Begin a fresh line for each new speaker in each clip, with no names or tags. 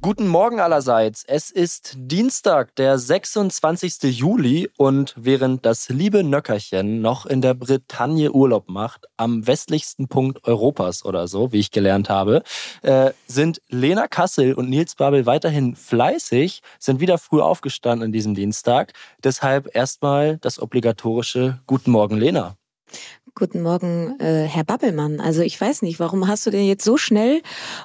Guten Morgen allerseits. Es ist Dienstag, der 26. Juli und während das liebe Nöckerchen noch in der Bretagne Urlaub macht, am westlichsten Punkt Europas oder so, wie ich gelernt habe, äh, sind Lena Kassel und Nils Babel weiterhin fleißig, sind wieder früh aufgestanden an diesem Dienstag. Deshalb erstmal das obligatorische Guten Morgen, Lena.
Guten Morgen, äh, Herr Babbelmann. Also ich weiß nicht, warum hast du denn jetzt so schnell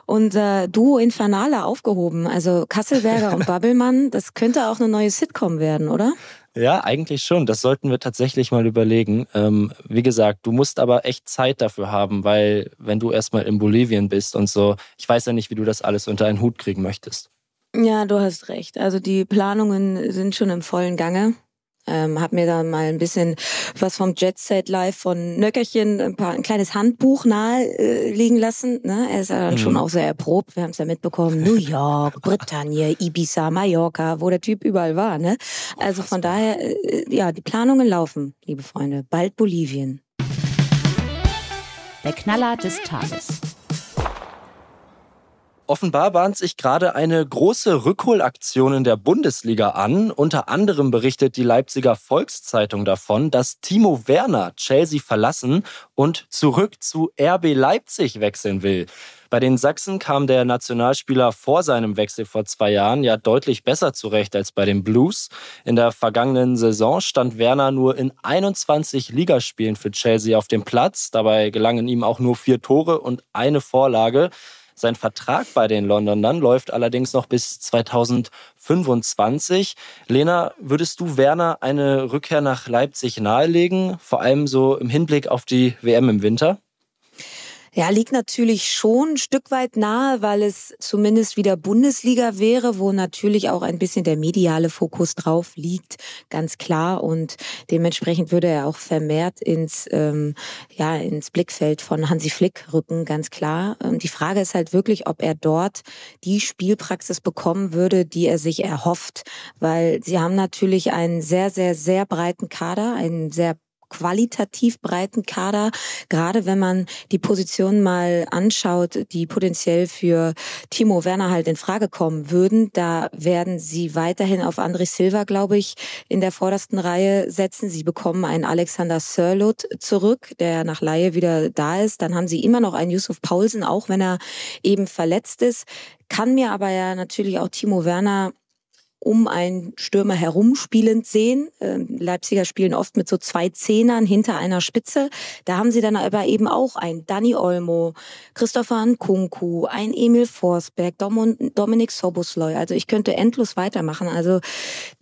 unser Duo Infernale aufgehoben? Also Kasselberger und Babbelmann, das könnte auch eine neue Sitcom werden, oder?
Ja, eigentlich schon. Das sollten wir tatsächlich mal überlegen. Ähm, wie gesagt, du musst aber echt Zeit dafür haben, weil wenn du erstmal in Bolivien bist und so, ich weiß ja nicht, wie du das alles unter einen Hut kriegen möchtest.
Ja, du hast recht. Also die Planungen sind schon im vollen Gange. Ähm, hab mir da mal ein bisschen was vom Jet Set Live von Nöckerchen, ein, paar, ein kleines Handbuch nahe äh, liegen lassen. Ne? Er ist ja dann mhm. schon auch sehr erprobt. Wir haben es ja mitbekommen. New York, Bretagne, Ibiza, Mallorca, wo der Typ überall war. Ne? Also von daher, äh, ja, die Planungen laufen, liebe Freunde. Bald Bolivien.
Der Knaller des Tages.
Offenbar bahnt sich gerade eine große Rückholaktion in der Bundesliga an. Unter anderem berichtet die Leipziger Volkszeitung davon, dass Timo Werner Chelsea verlassen und zurück zu RB Leipzig wechseln will. Bei den Sachsen kam der Nationalspieler vor seinem Wechsel vor zwei Jahren ja deutlich besser zurecht als bei den Blues. In der vergangenen Saison stand Werner nur in 21 Ligaspielen für Chelsea auf dem Platz. Dabei gelangen ihm auch nur vier Tore und eine Vorlage. Sein Vertrag bei den Londonern läuft allerdings noch bis 2025. Lena, würdest du Werner eine Rückkehr nach Leipzig nahelegen, vor allem so im Hinblick auf die WM im Winter?
Ja, liegt natürlich schon ein Stück weit nahe, weil es zumindest wieder Bundesliga wäre, wo natürlich auch ein bisschen der mediale Fokus drauf liegt, ganz klar. Und dementsprechend würde er auch vermehrt ins, ähm, ja, ins Blickfeld von Hansi Flick rücken, ganz klar. Und die Frage ist halt wirklich, ob er dort die Spielpraxis bekommen würde, die er sich erhofft. Weil sie haben natürlich einen sehr, sehr, sehr breiten Kader, einen sehr qualitativ breiten Kader. Gerade wenn man die Position mal anschaut, die potenziell für Timo Werner halt in Frage kommen würden, da werden sie weiterhin auf André Silva, glaube ich, in der vordersten Reihe setzen. Sie bekommen einen Alexander Sörlot zurück, der nach Laie wieder da ist. Dann haben sie immer noch einen Yusuf Paulsen, auch wenn er eben verletzt ist. Kann mir aber ja natürlich auch Timo Werner um einen Stürmer herumspielend sehen. Ähm, Leipziger spielen oft mit so zwei Zehnern hinter einer Spitze. Da haben sie dann aber eben auch ein Danny Olmo, Christopher Nkunku, ein Emil Forsberg, Dominik Sobosloy. Also ich könnte endlos weitermachen. Also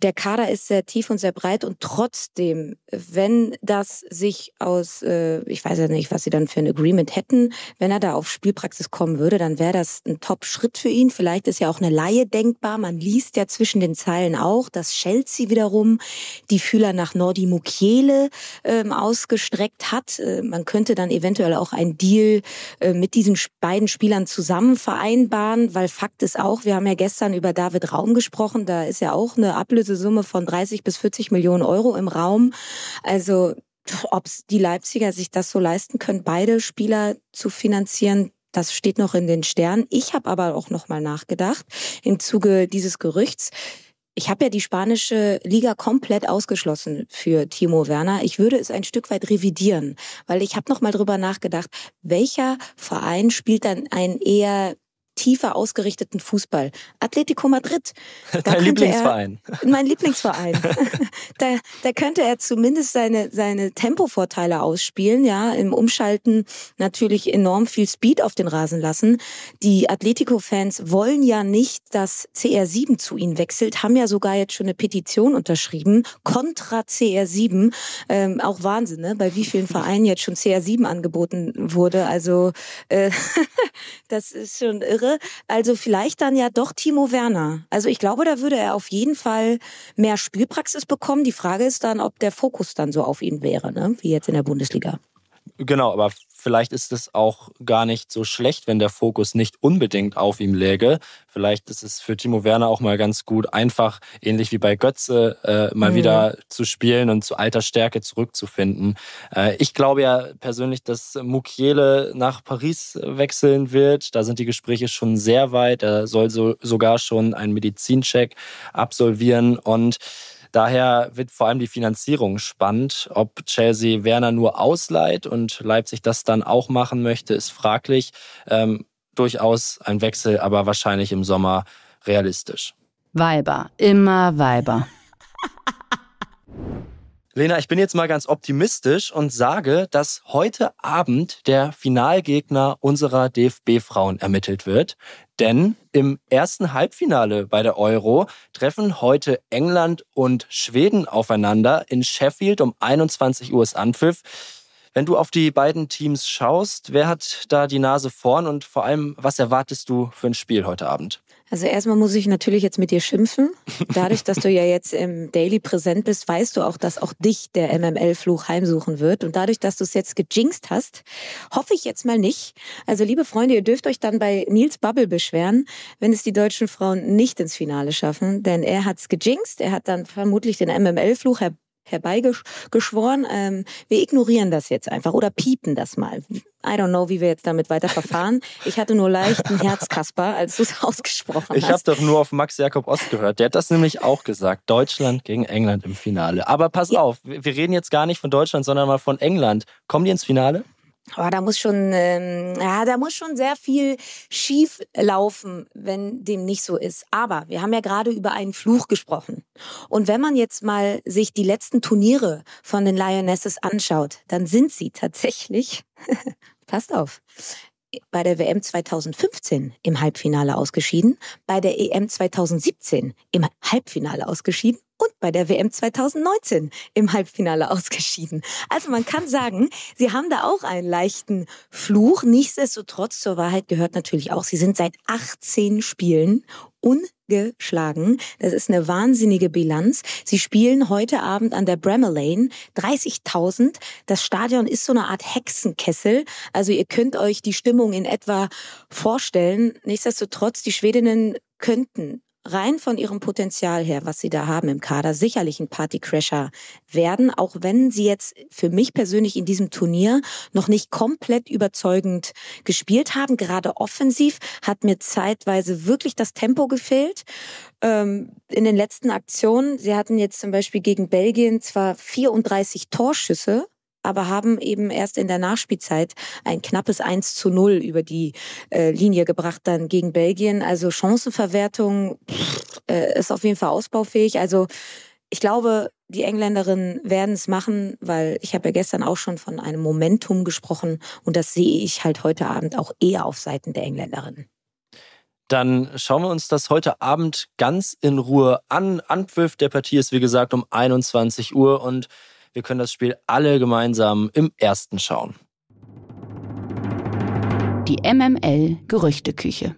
der Kader ist sehr tief und sehr breit und trotzdem, wenn das sich aus, äh, ich weiß ja nicht, was sie dann für ein Agreement hätten, wenn er da auf Spielpraxis kommen würde, dann wäre das ein Top-Schritt für ihn. Vielleicht ist ja auch eine Laie denkbar. Man liest ja zwischen den den Zeilen auch, dass Chelsea wiederum die Fühler nach Nordi Mukiele ähm, ausgestreckt hat. Äh, man könnte dann eventuell auch ein Deal äh, mit diesen beiden Spielern zusammen vereinbaren, weil Fakt ist auch, wir haben ja gestern über David Raum gesprochen, da ist ja auch eine Ablösesumme von 30 bis 40 Millionen Euro im Raum. Also ob die Leipziger sich das so leisten können, beide Spieler zu finanzieren, das steht noch in den Sternen. Ich habe aber auch noch mal nachgedacht im Zuge dieses Gerüchts. Ich habe ja die spanische Liga komplett ausgeschlossen für Timo Werner. Ich würde es ein Stück weit revidieren, weil ich habe noch mal drüber nachgedacht, welcher Verein spielt dann ein eher tiefer ausgerichteten Fußball. Atletico Madrid.
Dein Lieblingsverein.
Er, mein Lieblingsverein. da, da könnte er zumindest seine, seine Tempovorteile ausspielen, ja, im Umschalten natürlich enorm viel Speed auf den Rasen lassen. Die Atletico-Fans wollen ja nicht, dass CR7 zu ihnen wechselt, haben ja sogar jetzt schon eine Petition unterschrieben, kontra CR7. Ähm, auch Wahnsinn, ne? bei wie vielen Vereinen jetzt schon CR7 angeboten wurde. Also äh, das ist schon irre wäre. Also vielleicht dann ja doch Timo Werner. Also ich glaube, da würde er auf jeden Fall mehr Spielpraxis bekommen. Die Frage ist dann, ob der Fokus dann so auf ihn wäre, ne? wie jetzt in der Bundesliga.
Genau, aber vielleicht ist es auch gar nicht so schlecht, wenn der Fokus nicht unbedingt auf ihm läge. Vielleicht ist es für Timo Werner auch mal ganz gut, einfach ähnlich wie bei Götze äh, mal mhm. wieder zu spielen und zu alter Stärke zurückzufinden. Äh, ich glaube ja persönlich, dass Mukiele nach Paris wechseln wird. Da sind die Gespräche schon sehr weit. Er soll so, sogar schon einen Medizincheck absolvieren und Daher wird vor allem die Finanzierung spannend. Ob Chelsea Werner nur ausleiht und Leipzig das dann auch machen möchte, ist fraglich. Ähm, durchaus ein Wechsel, aber wahrscheinlich im Sommer realistisch.
Weiber, immer Weiber.
Lena, ich bin jetzt mal ganz optimistisch und sage, dass heute Abend der Finalgegner unserer DFB-Frauen ermittelt wird. Denn im ersten Halbfinale bei der Euro treffen heute England und Schweden aufeinander. In Sheffield um 21 Uhr ist Anpfiff. Wenn du auf die beiden Teams schaust, wer hat da die Nase vorn und vor allem, was erwartest du für ein Spiel heute Abend?
Also erstmal muss ich natürlich jetzt mit dir schimpfen. Dadurch, dass du ja jetzt im Daily präsent bist, weißt du auch, dass auch dich der MML-Fluch heimsuchen wird. Und dadurch, dass du es jetzt gejinxt hast, hoffe ich jetzt mal nicht. Also liebe Freunde, ihr dürft euch dann bei Nils Bubble beschweren, wenn es die deutschen Frauen nicht ins Finale schaffen. Denn er hat's gejinxt. Er hat dann vermutlich den MML-Fluch herbeigeschworen. Ähm, wir ignorieren das jetzt einfach oder piepen das mal. I don't know, wie wir jetzt damit weiter verfahren. Ich hatte nur leicht ein Herzkasper, als du es ausgesprochen
hast. Ich habe doch nur auf Max Jakob Ost gehört. Der hat das nämlich auch gesagt. Deutschland gegen England im Finale. Aber pass ja. auf, wir reden jetzt gar nicht von Deutschland, sondern mal von England. Kommen die ins Finale?
Oh, da muss schon, ähm, ja, da muss schon sehr viel schief laufen, wenn dem nicht so ist. Aber wir haben ja gerade über einen Fluch gesprochen. Und wenn man jetzt mal sich die letzten Turniere von den Lionesses anschaut, dann sind sie tatsächlich, passt auf, bei der WM 2015 im Halbfinale ausgeschieden, bei der EM 2017 im Halbfinale ausgeschieden und bei der WM 2019 im Halbfinale ausgeschieden. Also man kann sagen, sie haben da auch einen leichten Fluch. Nichtsdestotrotz zur Wahrheit gehört natürlich auch, sie sind seit 18 Spielen ungeschlagen. Das ist eine wahnsinnige Bilanz. Sie spielen heute Abend an der Bramall Lane. 30.000. Das Stadion ist so eine Art Hexenkessel. Also ihr könnt euch die Stimmung in etwa vorstellen. Nichtsdestotrotz, die Schwedinnen könnten rein von ihrem Potenzial her, was sie da haben im Kader, sicherlich ein Partycrasher werden, auch wenn sie jetzt für mich persönlich in diesem Turnier noch nicht komplett überzeugend gespielt haben. Gerade offensiv hat mir zeitweise wirklich das Tempo gefehlt. Ähm, in den letzten Aktionen, sie hatten jetzt zum Beispiel gegen Belgien zwar 34 Torschüsse, aber haben eben erst in der Nachspielzeit ein knappes 1 zu 0 über die äh, Linie gebracht dann gegen Belgien. Also Chancenverwertung pff, äh, ist auf jeden Fall ausbaufähig. Also ich glaube, die Engländerinnen werden es machen, weil ich habe ja gestern auch schon von einem Momentum gesprochen und das sehe ich halt heute Abend auch eher auf Seiten der Engländerinnen.
Dann schauen wir uns das heute Abend ganz in Ruhe an. Anpfiff der Partie ist wie gesagt um 21 Uhr und wir können das Spiel alle gemeinsam im ersten schauen.
Die MML Gerüchteküche.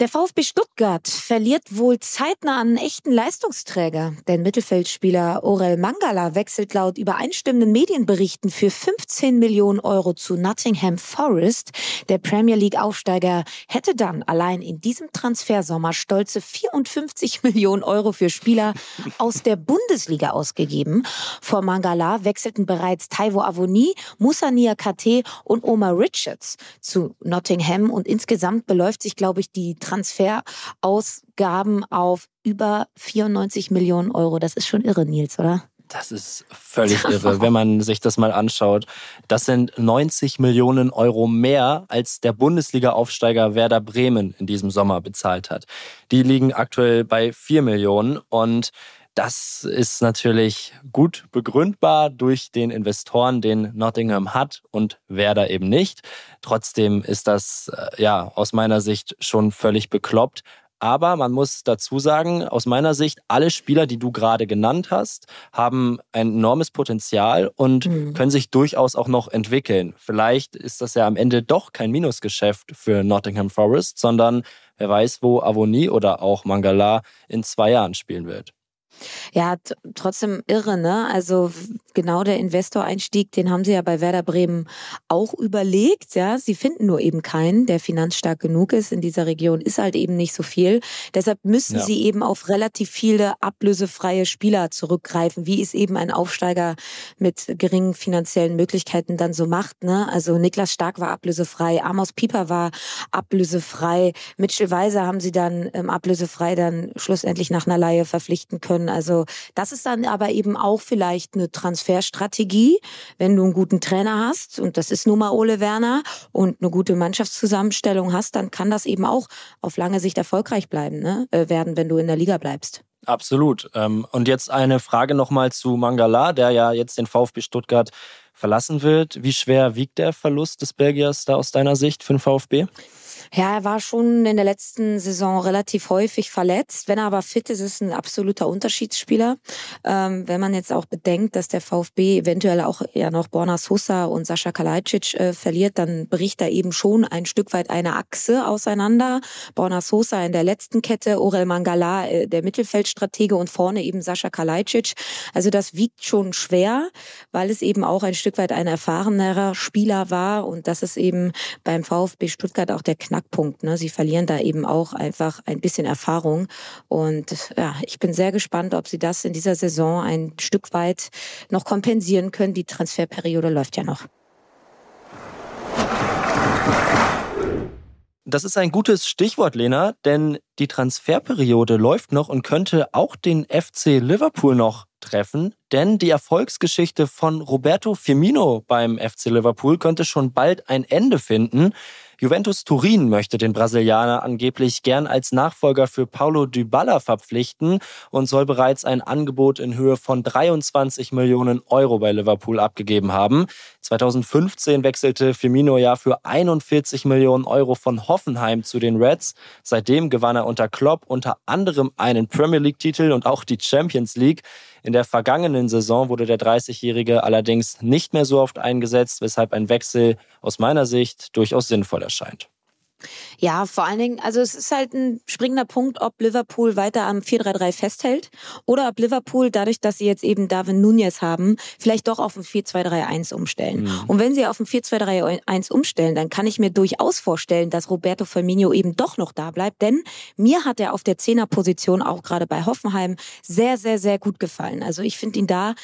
Der VfB Stuttgart verliert wohl zeitnah einen echten Leistungsträger. Der Mittelfeldspieler Orel Mangala wechselt laut übereinstimmenden Medienberichten für 15 Millionen Euro zu Nottingham Forest. Der Premier League Aufsteiger hätte dann allein in diesem Transfersommer stolze 54 Millionen Euro für Spieler aus der Bundesliga ausgegeben. Vor Mangala wechselten bereits Taiwo Avoni, Musa Niakate und Omar Richards zu Nottingham und insgesamt beläuft sich, glaube ich, die Transferausgaben auf über 94 Millionen Euro. Das ist schon irre, Nils, oder?
Das ist völlig irre, wenn man sich das mal anschaut. Das sind 90 Millionen Euro mehr, als der Bundesliga-Aufsteiger Werder Bremen in diesem Sommer bezahlt hat. Die liegen aktuell bei 4 Millionen und das ist natürlich gut begründbar durch den Investoren, den Nottingham hat und Werder eben nicht. Trotzdem ist das äh, ja aus meiner Sicht schon völlig bekloppt. Aber man muss dazu sagen, aus meiner Sicht, alle Spieler, die du gerade genannt hast, haben ein enormes Potenzial und mhm. können sich durchaus auch noch entwickeln. Vielleicht ist das ja am Ende doch kein Minusgeschäft für Nottingham Forest, sondern wer weiß, wo Avoni oder auch Mangala in zwei Jahren spielen wird.
Ja, trotzdem irre, ne? Also genau der Investoreinstieg, den haben sie ja bei Werder Bremen auch überlegt, ja. Sie finden nur eben keinen, der finanzstark genug ist. In dieser Region ist halt eben nicht so viel. Deshalb müssen ja. sie eben auf relativ viele ablösefreie Spieler zurückgreifen, wie es eben ein Aufsteiger mit geringen finanziellen Möglichkeiten dann so macht, ne? Also Niklas Stark war ablösefrei, Amos Pieper war ablösefrei, Mitchell Weiser haben sie dann ähm, ablösefrei dann schlussendlich nach einer Laie verpflichten können. Also das ist dann aber eben auch vielleicht eine Transferstrategie, wenn du einen guten Trainer hast und das ist nun mal Ole Werner und eine gute Mannschaftszusammenstellung hast, dann kann das eben auch auf lange Sicht erfolgreich bleiben ne? Äh, werden, wenn du in der Liga bleibst.
Absolut. Ähm, und jetzt eine Frage nochmal zu Mangala, der ja jetzt den VfB Stuttgart verlassen wird. Wie schwer wiegt der Verlust des Belgiers da aus deiner Sicht für den VfB?
Ja, er war schon in der letzten Saison relativ häufig verletzt. Wenn er aber fit ist, ist ein absoluter Unterschiedsspieler. Ähm, wenn man jetzt auch bedenkt, dass der VfB eventuell auch ja noch Borna Sosa und Sascha Kalajdzic äh, verliert, dann bricht er eben schon ein Stück weit eine Achse auseinander. Borna Sosa in der letzten Kette, Orel Mangala, äh, der Mittelfeldstratege und vorne eben Sascha Kalajdzic. Also das wiegt schon schwer, weil es eben auch ein Stück weit ein erfahrenerer Spieler war und das ist eben beim VfB Stuttgart auch der Knackpunkt. Ne? Sie verlieren da eben auch einfach ein bisschen Erfahrung. Und ja, ich bin sehr gespannt, ob sie das in dieser Saison ein Stück weit noch kompensieren können. Die Transferperiode läuft ja noch.
Das ist ein gutes Stichwort, Lena, denn die Transferperiode läuft noch und könnte auch den FC Liverpool noch treffen, denn die Erfolgsgeschichte von Roberto Firmino beim FC Liverpool könnte schon bald ein Ende finden. Juventus Turin möchte den Brasilianer angeblich gern als Nachfolger für Paulo Dybala verpflichten und soll bereits ein Angebot in Höhe von 23 Millionen Euro bei Liverpool abgegeben haben. 2015 wechselte Firmino ja für 41 Millionen Euro von Hoffenheim zu den Reds. Seitdem gewann er unter Klopp unter anderem einen Premier League-Titel und auch die Champions League. In der vergangenen Saison wurde der 30-Jährige allerdings nicht mehr so oft eingesetzt, weshalb ein Wechsel aus meiner Sicht durchaus sinnvoll erscheint.
Ja, vor allen Dingen, also es ist halt ein springender Punkt, ob Liverpool weiter am 4-3-3 festhält oder ob Liverpool dadurch, dass sie jetzt eben Darwin Nunez haben, vielleicht doch auf ein 4-2-3-1 umstellen. Mhm. Und wenn sie auf ein 4-2-3-1 umstellen, dann kann ich mir durchaus vorstellen, dass Roberto Firmino eben doch noch da bleibt, denn mir hat er auf der Zehnerposition auch gerade bei Hoffenheim sehr, sehr, sehr gut gefallen. Also ich finde ihn da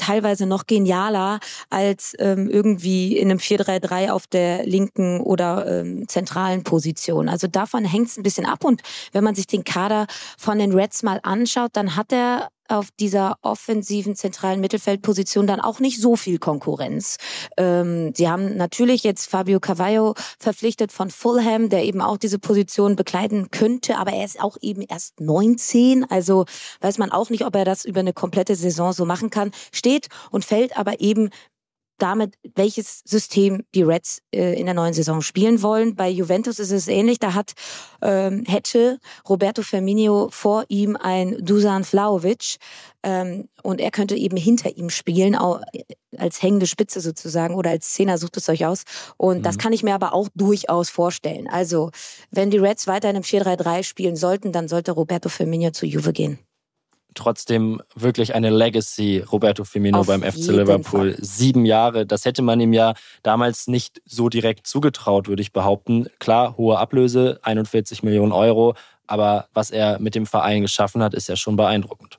teilweise noch genialer als ähm, irgendwie in einem 4-3-3 auf der linken oder ähm, zentralen Position. Also davon hängt es ein bisschen ab. Und wenn man sich den Kader von den Reds mal anschaut, dann hat er auf dieser offensiven zentralen Mittelfeldposition dann auch nicht so viel Konkurrenz. Ähm, sie haben natürlich jetzt Fabio Cavallo verpflichtet von Fulham, der eben auch diese Position bekleiden könnte, aber er ist auch eben erst 19, also weiß man auch nicht, ob er das über eine komplette Saison so machen kann. Steht und fällt aber eben damit, welches System die Reds äh, in der neuen Saison spielen wollen. Bei Juventus ist es ähnlich. Da hat ähm, hätte Roberto Firmino vor ihm ein Dusan Vlaovic ähm, und er könnte eben hinter ihm spielen, auch als hängende Spitze sozusagen oder als Zehner sucht es euch aus. Und mhm. das kann ich mir aber auch durchaus vorstellen. Also wenn die Reds weiter in einem 4-3-3 spielen sollten, dann sollte Roberto Firmino zu Juve gehen
trotzdem wirklich eine Legacy, Roberto Firmino Auf beim FC Liverpool. Fall. Sieben Jahre, das hätte man ihm ja damals nicht so direkt zugetraut, würde ich behaupten. Klar, hohe Ablöse, 41 Millionen Euro, aber was er mit dem Verein geschaffen hat, ist ja schon beeindruckend.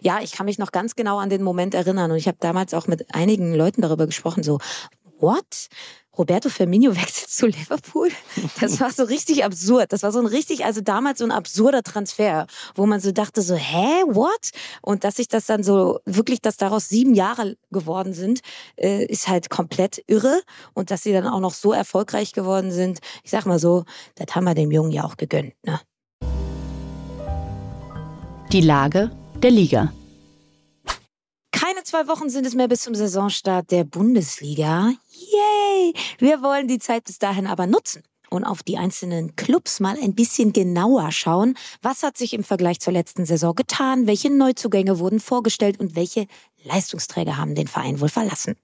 Ja, ich kann mich noch ganz genau an den Moment erinnern und ich habe damals auch mit einigen Leuten darüber gesprochen, so, what? Roberto Firmino wechselt zu Liverpool. Das war so richtig absurd. Das war so ein richtig, also damals so ein absurder Transfer, wo man so dachte so, hä, what? Und dass sich das dann so wirklich, dass daraus sieben Jahre geworden sind, äh, ist halt komplett irre. Und dass sie dann auch noch so erfolgreich geworden sind, ich sag mal so, das haben wir dem Jungen ja auch gegönnt, ne?
Die Lage der Liga.
Keine zwei Wochen sind es mehr bis zum Saisonstart der Bundesliga. Yay! Wir wollen die Zeit bis dahin aber nutzen und auf die einzelnen Clubs mal ein bisschen genauer schauen. Was hat sich im Vergleich zur letzten Saison getan? Welche Neuzugänge wurden vorgestellt und welche Leistungsträger haben den Verein wohl verlassen?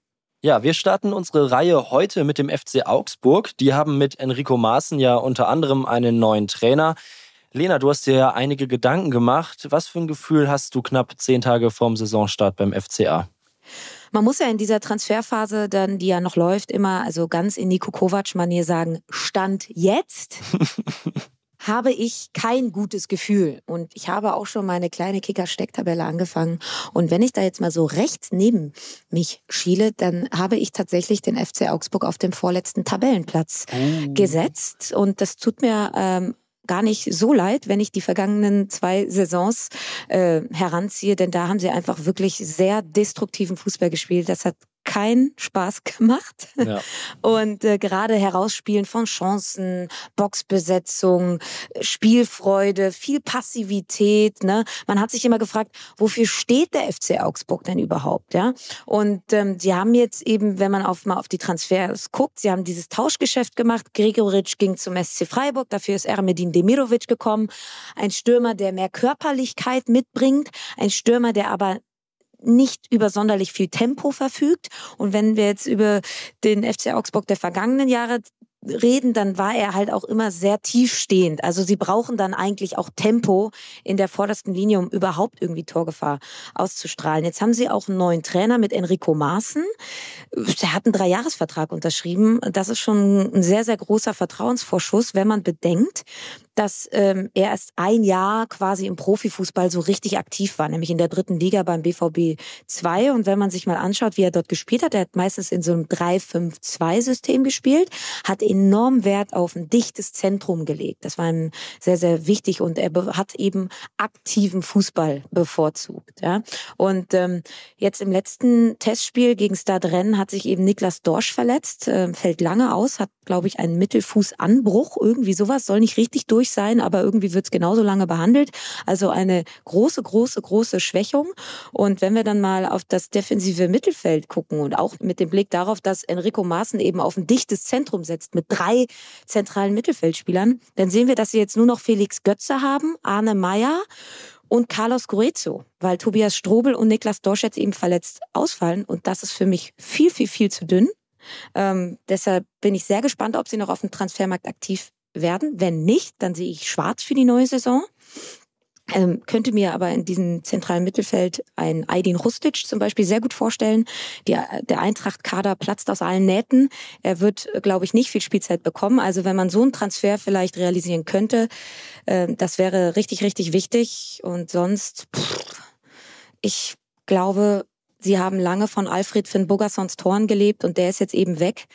Ja, wir starten unsere Reihe heute mit dem FC Augsburg. Die haben mit Enrico Maaßen ja unter anderem einen neuen Trainer. Lena, du hast dir ja einige Gedanken gemacht. Was für ein Gefühl hast du knapp zehn Tage vorm Saisonstart beim FCA?
Man muss ja in dieser Transferphase dann, die ja noch läuft, immer also ganz in Niko Kovac-Manier sagen, Stand jetzt. habe ich kein gutes Gefühl. Und ich habe auch schon meine kleine Kicker-Stecktabelle angefangen. Und wenn ich da jetzt mal so rechts neben mich schiele, dann habe ich tatsächlich den FC Augsburg auf dem vorletzten Tabellenplatz oh. gesetzt. Und das tut mir ähm, gar nicht so leid, wenn ich die vergangenen zwei Saisons äh, heranziehe, denn da haben sie einfach wirklich sehr destruktiven Fußball gespielt. Das hat keinen Spaß gemacht. Ja. Und äh, gerade Herausspielen von Chancen, Boxbesetzung, Spielfreude, viel Passivität. Ne? Man hat sich immer gefragt, wofür steht der FC Augsburg denn überhaupt? Ja? Und ähm, sie haben jetzt eben, wenn man auf, mal auf die Transfers guckt, sie haben dieses Tauschgeschäft gemacht. Gregoritsch ging zum SC Freiburg, dafür ist Ermedin Demirovic gekommen. Ein Stürmer, der mehr Körperlichkeit mitbringt, ein Stürmer, der aber nicht über sonderlich viel Tempo verfügt. Und wenn wir jetzt über den FC Augsburg der vergangenen Jahre reden, dann war er halt auch immer sehr tiefstehend. Also sie brauchen dann eigentlich auch Tempo in der vordersten Linie, um überhaupt irgendwie Torgefahr auszustrahlen. Jetzt haben sie auch einen neuen Trainer mit Enrico Maaßen. Der hat einen Dreijahresvertrag unterschrieben. Das ist schon ein sehr, sehr großer Vertrauensvorschuss, wenn man bedenkt, dass ähm, er erst ein Jahr quasi im Profifußball so richtig aktiv war, nämlich in der dritten Liga beim BVB 2. Und wenn man sich mal anschaut, wie er dort gespielt hat, er hat meistens in so einem 3-5-2-System gespielt, hat enorm Wert auf ein dichtes Zentrum gelegt. Das war ihm sehr, sehr wichtig und er hat eben aktiven Fußball bevorzugt. Ja? Und ähm, jetzt im letzten Testspiel gegen Stadrennen hat sich eben Niklas Dorsch verletzt, äh, fällt lange aus, hat, glaube ich, einen Mittelfußanbruch, irgendwie sowas, soll nicht richtig durch durch sein, aber irgendwie wird es genauso lange behandelt. Also eine große, große, große Schwächung. Und wenn wir dann mal auf das defensive Mittelfeld gucken und auch mit dem Blick darauf, dass Enrico Maaßen eben auf ein dichtes Zentrum setzt mit drei zentralen Mittelfeldspielern, dann sehen wir, dass sie jetzt nur noch Felix Götze haben, Arne Meyer und Carlos Gruezo, weil Tobias Strobel und Niklas Dorsch jetzt eben verletzt ausfallen. Und das ist für mich viel, viel, viel zu dünn. Ähm, deshalb bin ich sehr gespannt, ob sie noch auf dem Transfermarkt aktiv werden. Wenn nicht, dann sehe ich schwarz für die neue Saison. Ähm, könnte mir aber in diesem zentralen Mittelfeld ein Aydin Rustic zum Beispiel sehr gut vorstellen. Die, der Eintracht-Kader platzt aus allen Nähten. Er wird, glaube ich, nicht viel Spielzeit bekommen. Also wenn man so einen Transfer vielleicht realisieren könnte, äh, das wäre richtig, richtig wichtig. Und sonst, pff, ich glaube, Sie haben lange von Alfred Finn Bogassons Toren gelebt und der ist jetzt eben weg.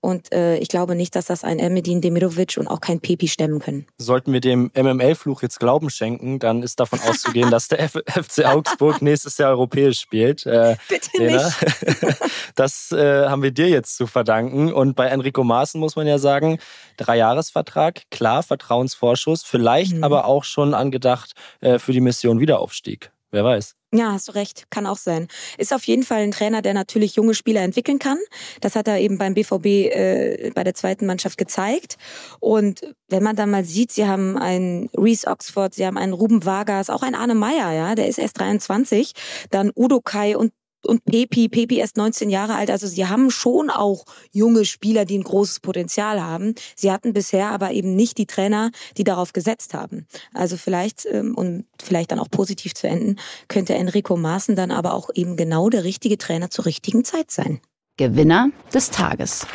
Und äh, ich glaube nicht, dass das ein Emedin Demirovic und auch kein Pepi stemmen können.
Sollten wir dem MML-Fluch jetzt Glauben schenken, dann ist davon auszugehen, dass der FC Augsburg nächstes Jahr europäisch spielt.
Äh, Bitte Lena. nicht.
das äh, haben wir dir jetzt zu verdanken. Und bei Enrico Maaßen muss man ja sagen, Dreijahresvertrag, klar, Vertrauensvorschuss, vielleicht mhm. aber auch schon angedacht äh, für die Mission Wiederaufstieg. Wer weiß.
Ja, hast du recht, kann auch sein. Ist auf jeden Fall ein Trainer, der natürlich junge Spieler entwickeln kann. Das hat er eben beim BVB äh, bei der zweiten Mannschaft gezeigt. Und wenn man dann mal sieht, sie haben einen Reese Oxford, sie haben einen Ruben Vargas, auch einen Arne Meyer, ja, der ist erst 23, dann Udo Kai und und Pepi, Pepi erst 19 Jahre alt. Also sie haben schon auch junge Spieler, die ein großes Potenzial haben. Sie hatten bisher aber eben nicht die Trainer, die darauf gesetzt haben. Also vielleicht, ähm, und vielleicht dann auch positiv zu enden, könnte Enrico Maaßen dann aber auch eben genau der richtige Trainer zur richtigen Zeit sein.
Gewinner des Tages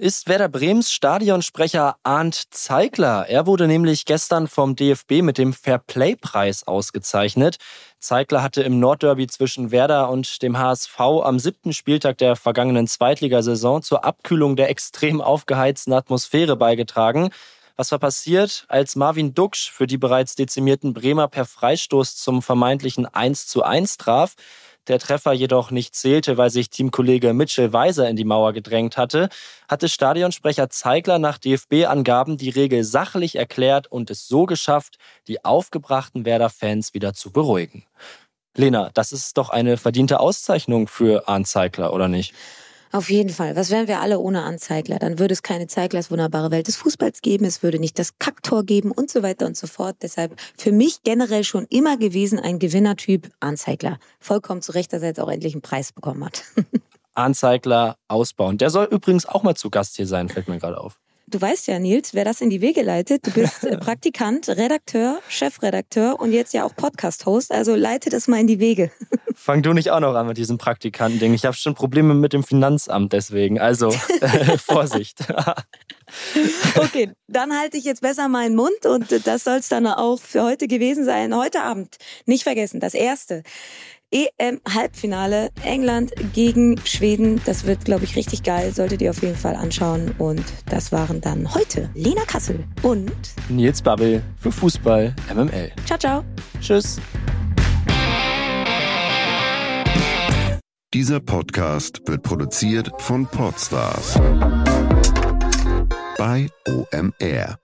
ist Werder Brems Stadionsprecher Arndt Zeigler. Er wurde nämlich gestern vom DFB mit dem Fairplay-Preis ausgezeichnet. Zeigler hatte im Nordderby zwischen Werder und dem HSV am siebten Spieltag der vergangenen Zweitligasaison zur Abkühlung der extrem aufgeheizten Atmosphäre beigetragen. Was war passiert, als Marvin Duksch für die bereits dezimierten Bremer per Freistoß zum vermeintlichen 1 zu 1 traf? Der Treffer jedoch nicht zählte, weil sich Teamkollege Mitchell Weiser in die Mauer gedrängt hatte, hatte Stadionsprecher Zeigler nach DFB-Angaben die Regel sachlich erklärt und es so geschafft, die aufgebrachten Werder-Fans wieder zu beruhigen. Lena, das ist doch eine verdiente Auszeichnung für Arndt Zeigler, oder nicht?
Auf jeden Fall. Was wären wir alle ohne Anzeigler? Dann würde es keine Zeiglers wunderbare Welt des Fußballs geben, es würde nicht das Kacktor geben und so weiter und so fort. Deshalb für mich generell schon immer gewesen ein Gewinnertyp Anzeigler. Vollkommen zu Recht, dass er jetzt auch endlich einen Preis bekommen hat.
Anzeigler ausbauen. Der soll übrigens auch mal zu Gast hier sein, fällt mir gerade auf.
Du weißt ja, Nils, wer das in die Wege leitet. Du bist äh, Praktikant, Redakteur, Chefredakteur und jetzt ja auch Podcast-Host. Also leite das mal in die Wege.
Fang du nicht auch noch an mit diesem Praktikantending. Ich habe schon Probleme mit dem Finanzamt deswegen. Also äh, Vorsicht.
okay, dann halte ich jetzt besser meinen Mund und das soll es dann auch für heute gewesen sein. Heute Abend, nicht vergessen, das erste EM-Halbfinale England gegen Schweden. Das wird, glaube ich, richtig geil. Solltet ihr auf jeden Fall anschauen. Und das waren dann heute Lena Kassel und
Nils Babbel für Fußball MML.
Ciao, ciao.
Tschüss.
Dieser Podcast wird produziert von Podstars bei OMR.